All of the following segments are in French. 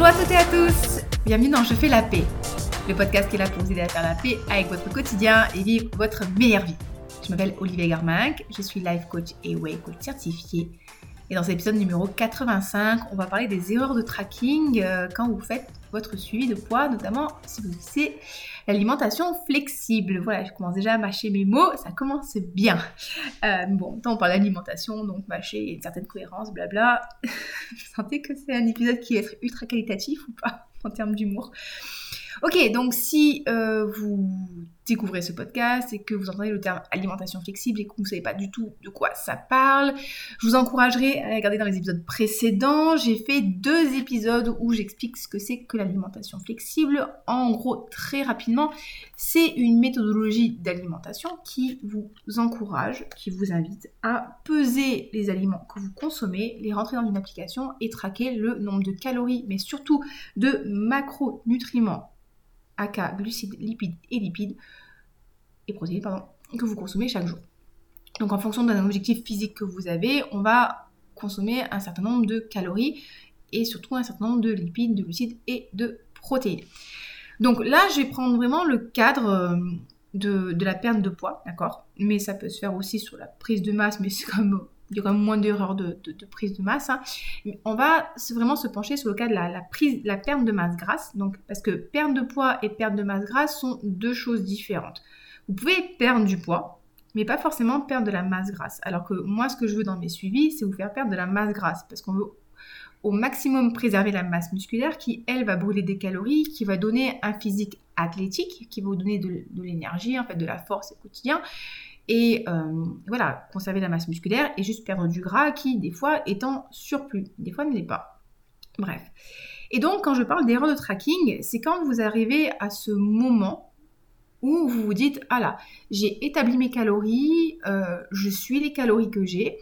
Bonjour à toutes et à tous, bienvenue dans Je fais la paix, le podcast qui est là pour vous aider à faire la paix avec votre quotidien et vivre votre meilleure vie. Je m'appelle Olivier Garminck, je suis life coach et way coach certifié. Et dans cet épisode numéro 85, on va parler des erreurs de tracking euh, quand vous faites votre suivi de poids, notamment si vous utilisez l'alimentation flexible. Voilà, je commence déjà à mâcher mes mots, ça commence bien. Euh, bon, tant on parle d'alimentation, donc mâcher une certaine cohérence, blabla. vous sentez que c'est un épisode qui va être ultra qualitatif ou pas en termes d'humour? Ok, donc si euh, vous découvrez ce podcast et que vous entendez le terme alimentation flexible et que vous ne savez pas du tout de quoi ça parle, je vous encouragerai à regarder dans les épisodes précédents. J'ai fait deux épisodes où j'explique ce que c'est que l'alimentation flexible. En gros, très rapidement, c'est une méthodologie d'alimentation qui vous encourage, qui vous invite à peser les aliments que vous consommez, les rentrer dans une application et traquer le nombre de calories, mais surtout de macronutriments aka glucides, lipides et lipides, et protéines, pardon, que vous consommez chaque jour. Donc en fonction d'un objectif physique que vous avez, on va consommer un certain nombre de calories et surtout un certain nombre de lipides, de glucides et de protéines. Donc là, je vais prendre vraiment le cadre euh, de, de la perte de poids, d'accord? Mais ça peut se faire aussi sur la prise de masse, mais c'est comme il y a quand même moins d'erreurs de, prise de masse. Hein. On va vraiment se pencher sur le cas de la, prise, la perte de masse grasse. Donc, parce que perte de poids et perte de masse grasse sont deux choses différentes. Vous pouvez perdre du poids, mais pas forcément perdre de la masse grasse. Alors que moi, ce que je veux dans mes suivis, c'est vous faire perdre de la masse grasse, parce qu'on veut au maximum préserver la masse musculaire qui, elle, va brûler des calories, qui va donner un physique athlétique, qui va vous donner de, de l'énergie, en fait, de la force au quotidien, et euh, voilà, conserver la masse musculaire et juste perdre du gras qui, des fois, est en surplus, des fois ne l'est pas. Bref. Et donc, quand je parle d'erreur de tracking, c'est quand vous arrivez à ce moment où vous vous dites, ah là, j'ai établi mes calories, euh, je suis les calories que j'ai,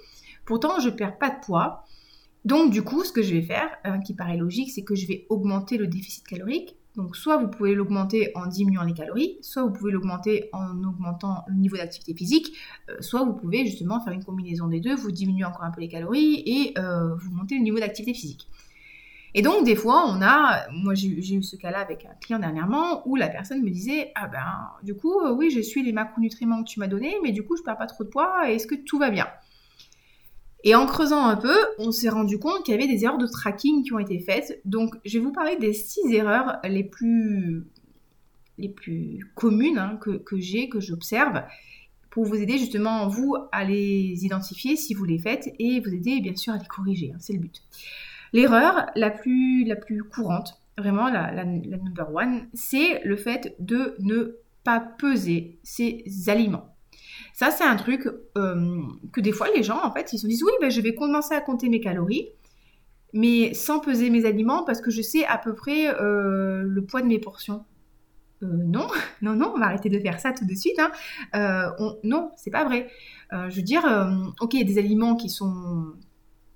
pourtant je perds pas de poids. Donc du coup, ce que je vais faire, euh, qui paraît logique, c'est que je vais augmenter le déficit calorique donc soit vous pouvez l'augmenter en diminuant les calories, soit vous pouvez l'augmenter en augmentant le niveau d'activité physique, euh, soit vous pouvez justement faire une combinaison des deux, vous diminuez encore un peu les calories et euh, vous montez le niveau d'activité physique. Et donc des fois on a, moi j'ai eu ce cas-là avec un client dernièrement où la personne me disait ah ben du coup euh, oui je suis les macronutriments que tu m'as donnés mais du coup je perds pas trop de poids est-ce que tout va bien? Et en creusant un peu, on s'est rendu compte qu'il y avait des erreurs de tracking qui ont été faites. Donc, je vais vous parler des six erreurs les plus, communes hein, que, j'ai, que j'observe, pour vous aider justement, vous, à les identifier si vous les faites et vous aider bien sûr à les corriger. Hein, c'est le but. L'erreur la plus, la plus courante, vraiment la, la number one, c'est le fait de ne pas peser ses aliments. Ça, c'est un truc euh, que des fois, les gens, en fait, ils se disent, oui, ben, je vais commencer à compter mes calories, mais sans peser mes aliments parce que je sais à peu près euh, le poids de mes portions. Euh, non, non, non, on va arrêter de faire ça tout de suite. Hein. non, c'est pas vrai. je veux dire, ok, il y a des aliments qui sont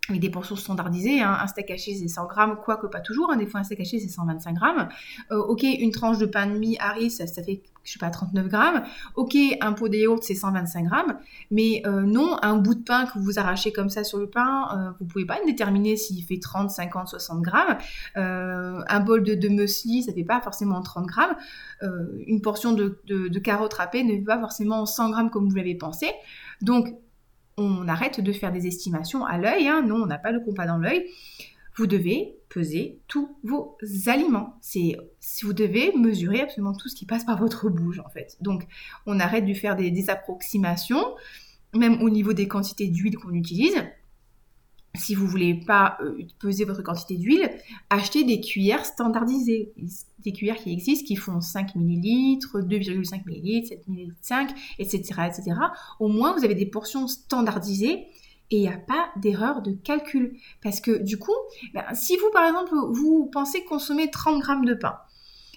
avec des portions standardisées. Hein. Un steak haché, c'est 100 grammes, quoique pas toujours. Hein. Des fois, un steak haché, c'est 125 grammes. Euh, ok, une tranche de pain de mie Harry, ça, fait, je sais pas, 39 grammes. Ok, un pot de yaourt, c'est 125 grammes. Mais euh, non, un bout de pain que vous arrachez comme ça sur le pain, euh, vous pouvez pas déterminer s'il fait 30, 50, 60 grammes. un bol de, de muesli, ça fait pas forcément 30 grammes. une portion de, de, de ne fait pas forcément 100 grammes comme vous l'avez pensé. Donc, on arrête de faire des estimations à l'œil. Hein. Non, on n'a pas le compas dans l'œil. Vous devez peser tous vos aliments. C'est vous devez mesurer absolument tout ce qui passe par votre bouche en fait. Donc, on arrête de faire des approximations, même au niveau des quantités d'huile qu'on utilise si vous voulez pas euh, peser votre quantité d'huile, achetez des cuillères standardisées. Des cuillères qui existent, qui font 5 ml, 2,5 ml, 7 ml, 5, etc., etc. Au moins, vous avez des portions standardisées et il n'y a pas d'erreur de calcul. Parce que du coup, ben, si vous, par exemple, vous pensez consommer 30 grammes de pain,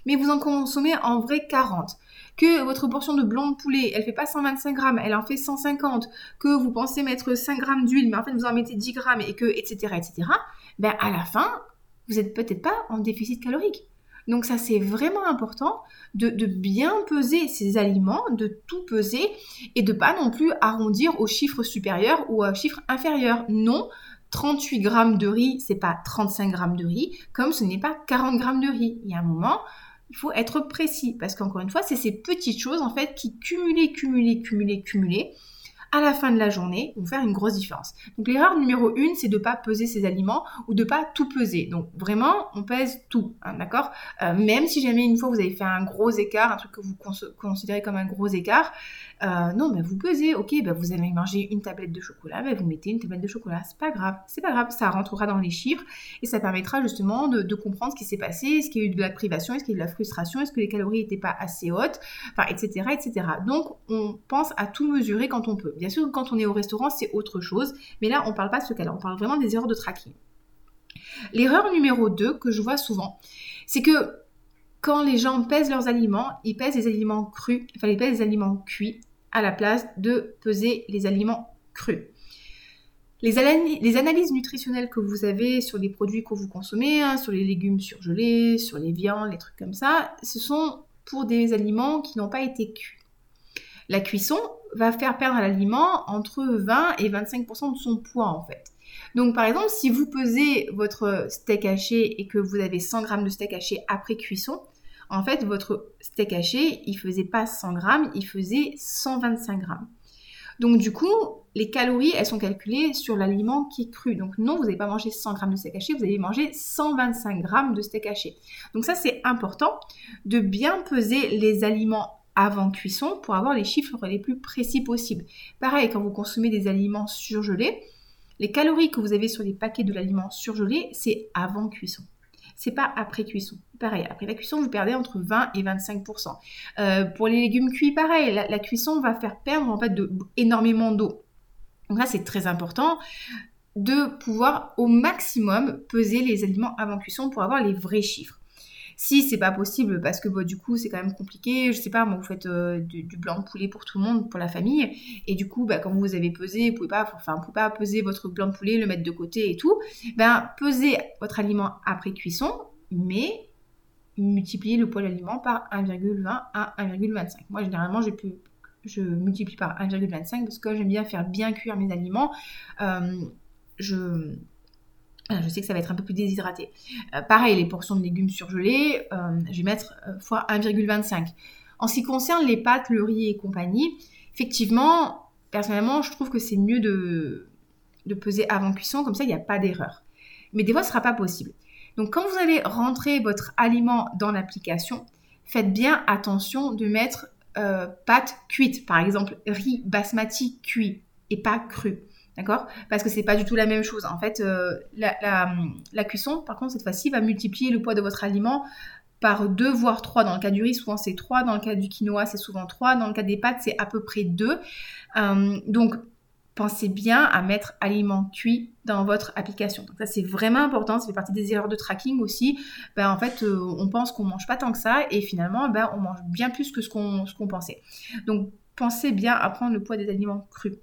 mais vous en consommez en vrai 40, que votre portion de blanc de poulet, elle fait pas 125 grammes, elle en fait 150, que vous pensez mettre 5 grammes d'huile, mais en fait vous en mettez 10 grammes et que, etc., etc., ben à la fin, vous n'êtes peut-être pas en déficit calorique. Donc ça, c'est vraiment important de, bien peser ces aliments, de tout peser et de pas non plus arrondir au chiffre supérieur ou au chiffre inférieur. Non, 38 grammes de riz, c'est pas 35 grammes de riz, comme ce n'est pas 40 grammes de riz. Il y a un moment, il faut être précis parce qu'encore une fois, c'est ces petites choses en fait qui cumulées, cumulées, cumulées, cumulées à la fin de la journée vont faire une grosse différence. Donc l'erreur numéro une, c'est de ne pas peser ses aliments ou de pas tout peser. Donc vraiment, on pèse tout, hein, d'accord? Euh, Même si jamais une fois vous avez fait un gros écart, un truc que vous considérez comme un gros écart, euh, non, mais vous pesez, ok, bah, vous avez mangé une tablette de chocolat, bah, vous mettez une tablette de chocolat, c'est pas grave, c'est pas grave, ça rentrera dans les chiffres et ça permettra justement de, comprendre ce qui s'est passé, est-ce qu'il y a eu de la privation, est-ce qu'il y a eu de la frustration, est-ce que les calories n'étaient pas assez hautes, etc., etc. Donc, on pense à tout mesurer quand on peut. Bien sûr, quand on est au restaurant, c'est autre chose, mais là, on parle pas de ce cas-là, on parle vraiment des erreurs de tracking. L'erreur numéro 2 que je vois souvent, c'est que quand les gens pèsent leurs aliments, ils pèsent les aliments crus, enfin ils pèsent les aliments cuits à la place de peser les aliments crus. Les, analyses nutritionnelles que vous avez sur les produits que vous consommez, hein, sur les légumes surgelés, sur les viandes, les trucs comme ça, ce sont pour des aliments qui n'ont pas été cuits. La cuisson va faire perdre à l'aliment entre 20 et 25% de son poids en fait. Donc par exemple, si vous pesez votre steak haché et que vous avez 100 g de steak haché après cuisson, en fait, votre steak haché, il faisait pas 100 grammes, il faisait 125 grammes. Donc du coup, les calories, elles sont calculées sur l'aliment qui est cru. Donc non, vous n'allez pas manger 100 grammes de steak haché, vous allez manger 125 grammes de steak haché. Donc ça, c'est important de bien peser les aliments avant cuisson pour avoir les chiffres les plus précis possibles. Pareil, quand vous consommez des aliments surgelés, les calories que vous avez sur les paquets de l'aliment surgelé, c'est avant cuisson c'est pas après cuisson. Pareil, après la cuisson, vous perdez entre 20 et 25%. Euh, pour les légumes cuits, pareil, la, cuisson va faire perdre en fait énormément d'eau. Donc là, c'est très important de pouvoir au maximum peser les aliments avant cuisson pour avoir les vrais chiffres. Si c'est pas possible parce que du coup c'est quand même compliqué, je sais pas, moi vous faites euh, du, blanc de poulet pour tout le monde, pour la famille, et du coup bah, quand vous avez pesé, vous pouvez pas, enfin pouvez pas peser votre blanc de poulet, le mettre de côté et tout, ben pesez votre aliment après cuisson, mais multipliez le poids de l'aliment par 1,20 à 1,25. Moi généralement je multiplie par 1,25 parce que j'aime bien faire bien cuire mes aliments. Euh, je sais que ça va être un peu plus déshydraté. Euh, pareil, les portions de légumes surgelés, euh, je vais mettre fois 1,25. En ce qui concerne les pâtes, le riz et compagnie, effectivement, personnellement, je trouve que c'est mieux de, de peser avant cuisson, comme ça il n'y a pas d'erreur. Mais des fois, ce ne sera pas possible. Donc quand vous allez rentrer votre aliment dans l'application, faites bien attention de mettre pâtes cuites, par exemple riz basmati cuit et pas cru. D'accord? Parce que c'est pas du tout la même chose. En fait, euh, la, cuisson, par contre, cette fois-ci, va multiplier le poids de votre aliment par 2 voire 3. Dans le cas du riz, souvent c'est 3. Dans le cas du quinoa, c'est souvent 3. Dans le cas des pâtes, c'est à peu près 2. Euh, donc, pensez bien à mettre aliment cuit dans votre application. Donc ça, c'est vraiment important. Ça fait partie des erreurs de tracking aussi. Ben, en fait, euh, on pense qu'on mange pas tant que ça et finalement, ben, on mange bien plus que ce qu'on qu'on pensait. Donc, pensez bien à prendre le poids des aliments crus.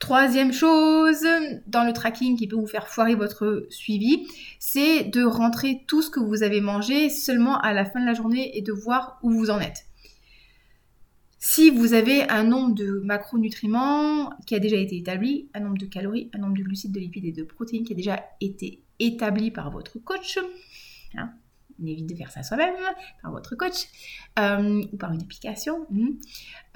Troisième chose dans le tracking qui peut vous faire foirer votre suivi, c'est de rentrer tout ce que vous avez mangé seulement à la fin de la journée et de voir où vous en êtes. Si vous avez un nombre de macronutriments qui a déjà été établi, un nombre de calories, un nombre de glucides, de lipides et de protéines qui a déjà été établi par votre coach, hein, on évite de faire ça soi-même, par votre coach euh, ou par une application. Hmm.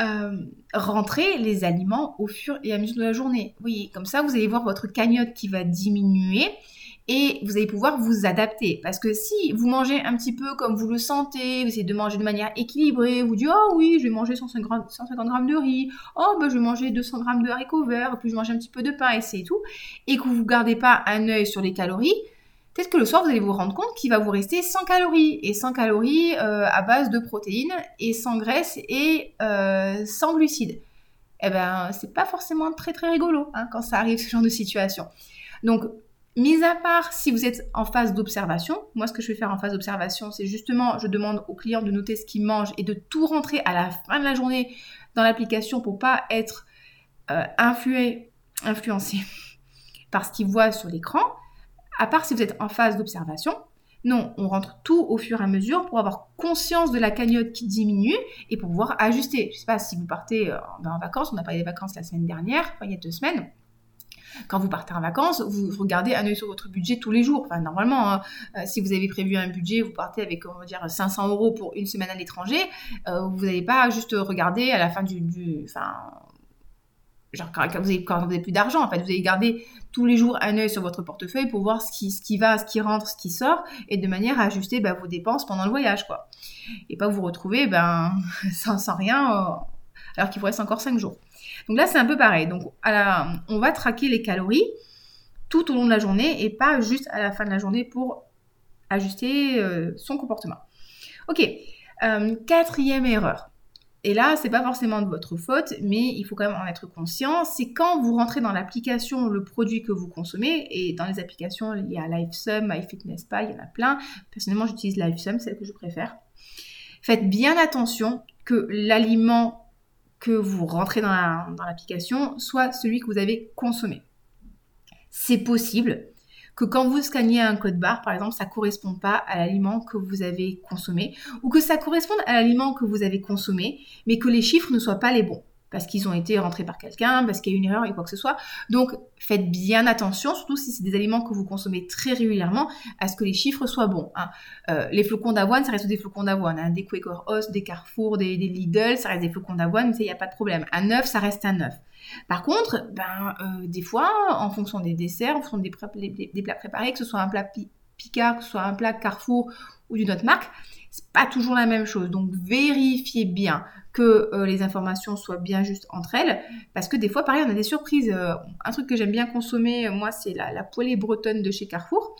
Euh, rentrez les aliments au fur et à mesure de la journée. Oui, comme ça, vous allez voir votre cagnotte qui va diminuer et vous allez pouvoir vous adapter. Parce que si vous mangez un petit peu comme vous le sentez, vous essayez de manger de manière équilibrée, vous dites oh oui, je vais manger 150, 150 grammes de riz, oh ben je vais manger 200 grammes de haricots verts, puis je mange un petit peu de pain et c'est tout, et que vous ne gardez pas un œil sur les calories, peut-être que le soir, vous allez vous rendre compte qu'il va vous rester 100 calories. Et 100 calories euh, à base de protéines et sans graisse et euh, sans glucides. Eh ben, c'est pas forcément très très rigolo hein, quand ça arrive ce genre de situation. Donc, mis à part si vous êtes en phase d'observation, moi ce que je vais faire en phase d'observation, c'est justement, je demande aux clients de noter ce qu'ils mangent et de tout rentrer à la fin de la journée dans l'application pour pas être euh, influencé par ce qu'ils voient sur l'écran à part si vous êtes en phase d'observation. Non, on rentre tout au fur et à mesure pour avoir conscience de la cagnotte qui diminue et pour pouvoir ajuster. Je ne sais pas si vous partez euh, en vacances, on a parlé des vacances la semaine dernière, il y a deux semaines. Quand vous partez en vacances, vous regardez un œil sur votre budget tous les jours. Enfin, normalement, hein, euh, si vous avez prévu un budget, vous partez avec, on dire, 500 euros pour une semaine à l'étranger, euh, vous n'allez pas juste regarder à la fin du... enfin, genre quand, vous avez, plus d'argent, en fait, vous allez garder tous les jours un œil sur votre portefeuille pour voir ce qui, va, ce qui rentre, ce qui sort, et de manière à ajuster bah, vos dépenses pendant le voyage, quoi. Et pas vous retrouver ben, sans, sans rien, euh, alors qu'il vous reste encore 5 jours. Donc là, c'est un peu pareil. Donc, on va traquer les calories tout au long de la journée et pas juste à la fin de la journée pour ajuster euh, son comportement. Ok, euh, quatrième erreur. Et là, c'est pas forcément de votre faute, mais il faut quand même en être conscient. C'est quand vous rentrez dans l'application le produit que vous consommez, et dans les applications, il y a LiveSum, MyFitnessPal, il y en a plein. Personnellement, j'utilise LiveSum, celle que je préfère. Faites bien attention que l'aliment que vous rentrez dans l'application soit celui que vous avez consommé. C'est possible que quand vous scannez un code barre, par exemple, ça ne correspond pas à l'aliment que vous avez consommé, ou que ça corresponde à l'aliment que vous avez consommé, mais que les chiffres ne soient pas les bons parce qu'ils ont été rentrés par quelqu'un, parce qu'il y a eu une erreur et quoi que ce soit. Donc faites bien attention, surtout si c'est des aliments que vous consommez très régulièrement, à ce que les chiffres soient bons. Hein. Euh, les flocons d'avoine, ça reste des flocons d'avoine. Hein. Des Quaker des Carrefour, des, Lidl, ça reste des flocons d'avoine, mais il n'y a pas de problème. Un œuf, ça reste un œuf. Par contre, ben, euh, des fois, en fonction des desserts, en fonction des, plats préparés, que ce soit un plat Picard, que ce soit un plat Carrefour ou d'une autre marque, c'est pas toujours la même chose. Donc vérifiez bien que euh, les informations soient bien justes entre elles, parce que des fois, pareil, on a des surprises. Euh, un truc que j'aime bien consommer, moi, c'est la, la poêlée bretonne de chez Carrefour.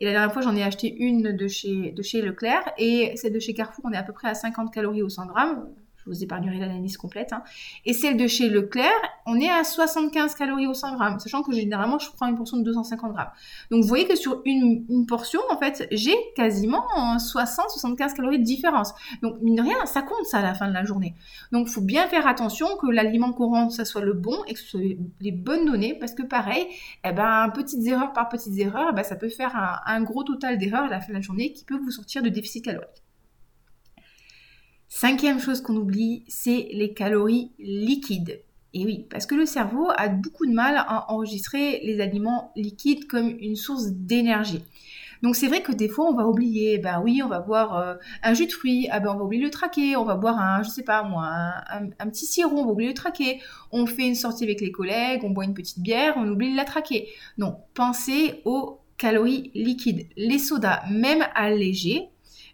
Et la dernière fois, j'en ai acheté une de chez, Leclerc, et celle de chez Carrefour, on est à peu près à 50 calories au 100 grammes vous épargnerai l'analyse complète. Hein. Et celle de chez Leclerc, on est à 75 calories au 100 grammes, sachant que généralement je prends une portion de 250 grammes. Donc vous voyez que sur une, portion, en fait, j'ai quasiment 60-75 calories de différence. Donc mine de rien, ça compte ça à la fin de la journée. Donc il faut bien faire attention que l'aliment rentre, ça soit le bon et que ce soit les bonnes données, parce que pareil, eh ben, petites erreurs par petites erreurs, eh ben, ça peut faire un gros total d'erreurs à la fin de la journée qui peut vous sortir de déficit calorique. Cinquième chose qu'on oublie, c'est les calories liquides. Et oui, parce que le cerveau a beaucoup de mal à enregistrer les aliments liquides comme une source d'énergie. Donc c'est vrai que des fois on va oublier, ben oui, on va boire euh, un jus de fruits, ah ben on va oublier le traquer, on va boire un, je sais pas moi, un, petit sirop, on va oublier le traquer. On fait une sortie avec les collègues, on boit une petite bière, on oublie de la traquer. Non, pensez aux calories liquides. Les sodas, même allégés,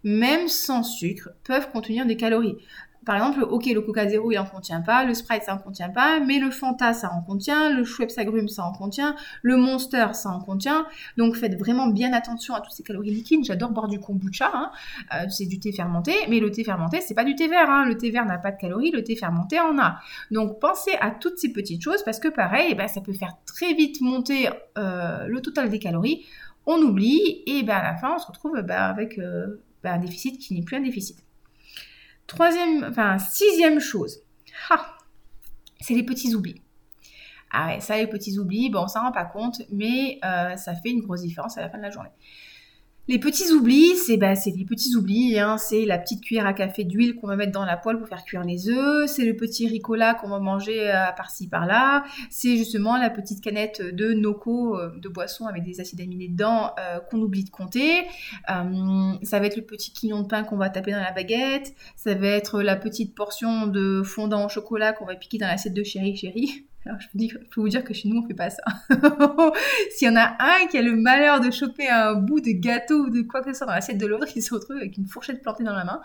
même sans sucre, peuvent contenir des calories. Par exemple, ok, le Coca Zéro, il en contient pas, le Sprite, ça en contient pas, mais le Fanta, ça en contient, le Schweppes Agrumes, ça en contient, le Monster, ça en contient. Donc, faites vraiment bien attention à toutes ces calories liquides. J'adore boire du kombucha, hein. euh, c'est du thé fermenté, mais le thé fermenté, c'est pas du thé vert. Hein. Le thé vert n'a pas de calories, le thé fermenté en a. Donc, pensez à toutes ces petites choses parce que, pareil, eh ben, ça peut faire très vite monter euh, le total des calories. On oublie et ben, à la fin, on se retrouve ben, avec euh, bah, un déficit qui n'est plus un déficit. Troisième, enfin, sixième chose, c'est les petits oublis. Ah ouais, ça, les petits oublis, bon, on s'en rend pas compte, mais euh, ça fait une grosse différence à la fin de la journée. Les petits oublis, c'est bah, les petits oublis. Hein. C'est la petite cuillère à café d'huile qu'on va mettre dans la poêle pour faire cuire les œufs. C'est le petit ricola qu'on va manger euh, par-ci par-là. C'est justement la petite canette de Noco euh, de boisson avec des acides aminés dedans euh, qu'on oublie de compter. ça va être le petit quignon de pain qu'on va taper dans la baguette. Ça va être la petite portion de fondant au chocolat qu'on va piquer dans l'assiette de chéri chéri. Alors, je peux, vous dire que chez nous, on fait pas ça. S'il y en a un qui a le malheur de choper un bout de gâteau ou de quoi que ce soit dans l'assiette de l'autre, il se retrouve avec une fourchette plantée dans la main.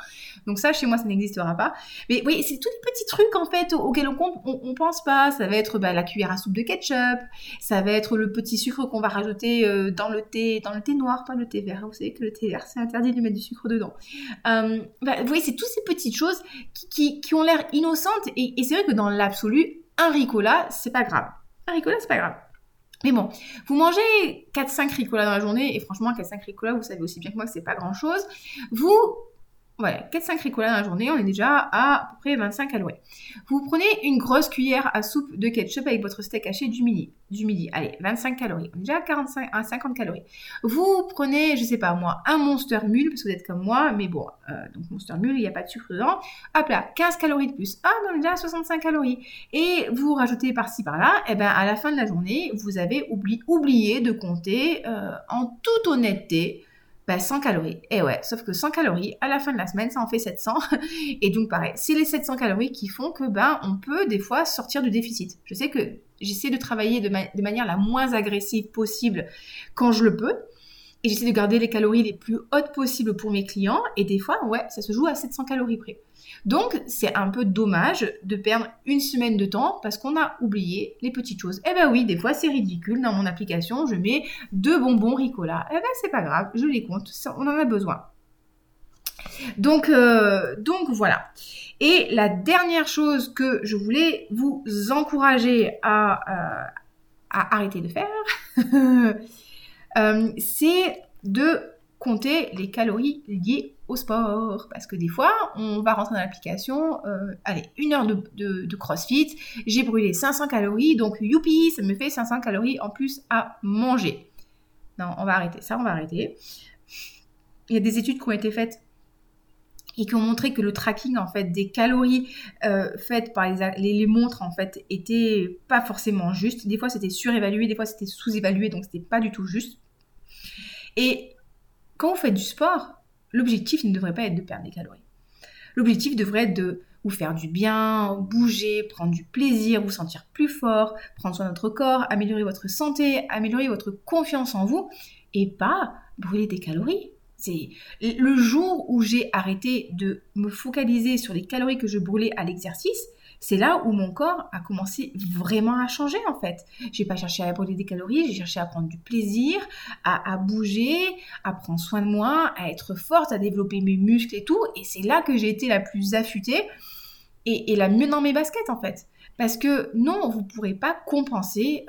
Donc ça, chez moi, ça n'existera pas. Mais oui, c'est tous les petits trucs, en fait, auxquels on, on, on pense pas. Ça va être bah, la cuillère à soupe de ketchup. Ça va être le petit sucre qu'on va rajouter euh, dans le thé, dans le thé noir, pas le thé vert. Vous savez que le thé vert, c'est interdit de mettre du sucre dedans. Euh, bah, vous voyez, c'est toutes ces petites choses qui, ont l'air innocentes. Et c'est vrai que dans l'absolu, un ricola, c'est pas grave. Un ricola, c'est pas grave. Mais bon, vous mangez 4-5 ricolas dans la journée, et franchement, 4-5 ricolas, vous savez aussi bien que moi que c'est pas grand chose. Vous voilà, 4-5 ricolas dans la journée, on est déjà à à peu près 25 calories. Vous prenez une grosse cuillère à soupe de ketchup avec votre steak haché du midi. Du midi. Allez, 25 calories. On est déjà à, 45, à 50 calories. Vous prenez, je sais pas moi, un Monster Mule, parce que vous êtes comme moi, mais bon, euh, donc Monster Mule, il n'y a pas de sucre dedans. Hop là, 15 calories de plus. Ah, on est déjà à 65 calories. Et vous rajoutez par-ci par-là, et eh ben à la fin de la journée, vous avez oublié, oublié de compter euh, en toute honnêteté 100 bah, calories. Et ouais, sauf que 100 calories, à la fin de la semaine, ça en fait 700. Et donc pareil, c'est les 700 calories qui font que ben on peut des fois sortir du déficit. Je sais que j'essaie de travailler de manière la moins agressive possible quand je le peux. Et j'essaie de garder les calories les plus hautes possibles pour mes clients. Et des fois, ouais, ça se joue à 700 calories près. Donc, c'est un peu dommage de perdre une semaine de temps parce qu'on a oublié les petites choses. Eh ben oui, des fois, c'est ridicule. Dans mon application, je mets deux bonbons Ricola. Eh ben, c'est pas grave, je les compte. on en a besoin. Donc, euh, donc voilà. Et la dernière chose que je voulais vous encourager à, euh, à arrêter de faire, euh, c'est de compter les calories liées au sport. Parce que des fois, on va rentrer dans l'application, euh, allez, une heure de, CrossFit, j'ai brûlé 500 calories, donc youpi, ça me fait 500 calories en plus à manger. Non, on va arrêter ça, on va arrêter. Il y a des études qui ont été faites et qui ont montré que le tracking en fait des calories euh, faites par les, montres en fait était pas forcément juste. Des fois c'était surévalué, des fois c'était sous-évalué, donc c'était pas du tout juste. Et quand vous faites du sport, l'objectif ne devrait pas être de perdre des calories. L'objectif devrait être de vous faire du bien, bouger, prendre du plaisir, vous sentir plus fort, prendre soin de votre corps, améliorer votre santé, améliorer votre confiance en vous et pas brûler des calories. C'est le jour où j'ai arrêté de me focaliser sur les calories que je brûlais à l'exercice, c'est là où mon corps a commencé vraiment à changer en fait. J'ai pas cherché à brûler des calories, j'ai cherché à prendre du plaisir, à, bouger, à prendre soin de moi, à être forte, à développer mes muscles et tout. Et c'est là que j'ai été la plus affûtée et, et la mieux dans mes baskets en fait. Parce que non, vous ne pourrez pas compenser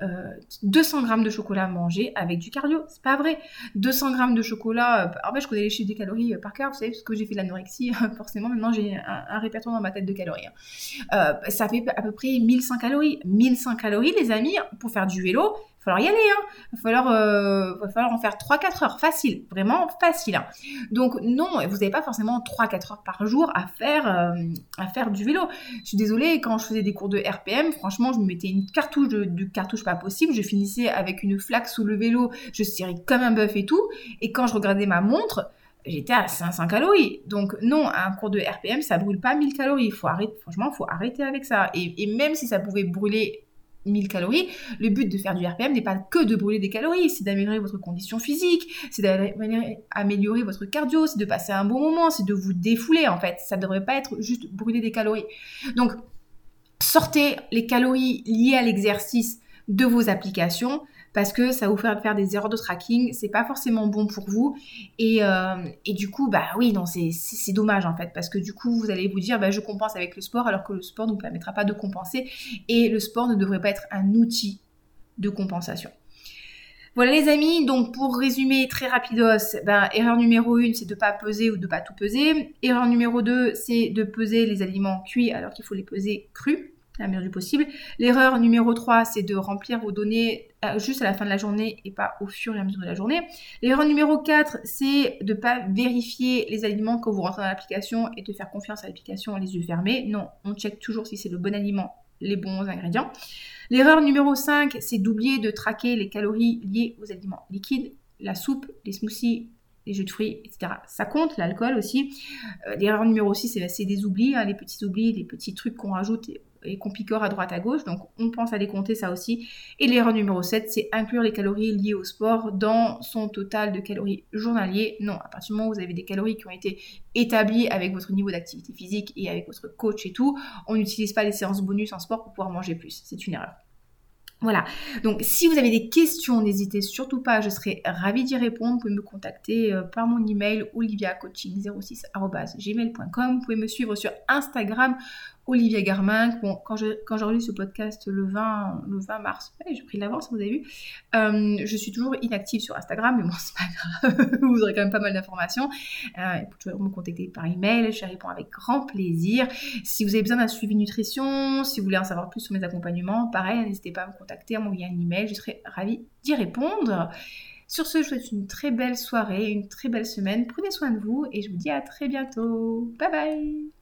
200 euh, grammes de chocolat mangé avec du cardio. C'est pas vrai. 200 grammes de chocolat, euh, en fait, je connais les chiffres des calories euh, par cœur, vous savez, parce que j'ai fait l'anorexie, forcément, maintenant j'ai un, répertoire dans ma tête de calories. Hein. ça fait à peu près 1100 calories. 1100 calories, les amis, pour faire du vélo, va falloir y aller. Hein. Il va falloir, euh, en faire 3-4 heures. Facile, vraiment facile. Hein. Donc non, vous n'avez pas forcément 3-4 heures par jour à faire, euh, à faire du vélo. Je suis désolée, quand je faisais des cours de RPM, franchement, je me mettais une cartouche de, cartouche pas possible. Je finissais avec une flaque sous le vélo, je serrais comme un bœuf et tout. Et quand je regardais ma montre, j'étais à 500 calories. Donc non, un cours de RPM, ça brûle pas 1000 calories. Faut arrêter, franchement, il faut arrêter avec ça. Et, même si ça pouvait brûler 1000 calories. Le but de faire du RPM n'est pas que de brûler des calories, c'est d'améliorer votre condition physique, c'est d'améliorer votre cardio, c'est de passer un bon moment, c'est de vous défouler en fait. Ça ne devrait pas être juste brûler des calories. Donc, sortez les calories liées à l'exercice de vos applications parce que ça vous faire faire des erreurs de tracking, c'est pas forcément bon pour vous. Et, euh, et du coup, bah oui, non, c'est dommage en fait, parce que du coup, vous allez vous dire, bah, je compense avec le sport, alors que le sport ne vous permettra pas de compenser, et le sport ne devrait pas être un outil de compensation. Voilà les amis, donc pour résumer très rapidos, ben, erreur numéro 1, c'est de ne pas peser ou de ne pas tout peser. Erreur numéro 2, c'est de peser les aliments cuits alors qu'il faut les peser crus la meilleure du possible. L'erreur numéro 3, c'est de remplir vos données euh, juste à la fin de la journée et pas au fur et à mesure de la journée. L'erreur numéro 4, c'est de ne pas vérifier les aliments quand vous rentrez dans l'application et de faire confiance à l'application les yeux fermés. Non, on check toujours si c'est le bon aliment, les bons ingrédients. L'erreur numéro 5, c'est d'oublier de traquer les calories liées aux aliments liquides, la soupe, les smoothies, les jus de fruits, etc. Ça compte, l'alcool aussi. Euh, l'erreur numéro 6, c'est des oublis, hein, les petits oublis, les petits trucs qu'on rajoute et qu'on picore à droite à gauche. Donc on pense à les compter ça aussi. Et l'erreur numéro 7, c'est inclure les calories liées au sport dans son total de calories journalier. Non, à partir du moment où vous avez des calories qui ont été établies avec votre niveau d'activité physique et avec votre coach et tout, on n'utilise pas les séances bonus en sport pour pouvoir manger plus. C'est une erreur. Voilà, donc si vous avez des questions, n'hésitez surtout pas, je serai ravie d'y répondre. Vous pouvez me contacter euh, par mon email oliviacoaching06.gmail.com. Vous pouvez me suivre sur Instagram Olivier Garmin. Quand quand j'ai relu ce podcast le 20 le 20 mars, j'ai pris de l'avance, vous avez vu. Euh, je suis toujours inactive sur Instagram, mais bon, c'est pas grave. vous aurez quand même pas mal d'informations. Euh, vous pouvez me contacter par email, je réponds avec grand plaisir. Si vous avez besoin d'un suivi nutrition, si vous voulez en savoir plus sur mes accompagnements, pareil, n'hésitez pas à me contacter, à m'envoyer un email, je serai ravie d'y répondre. Sur ce, je vous souhaite une très belle soirée, une très belle semaine. Prenez soin de vous et je vous dis à très bientôt. Bye bye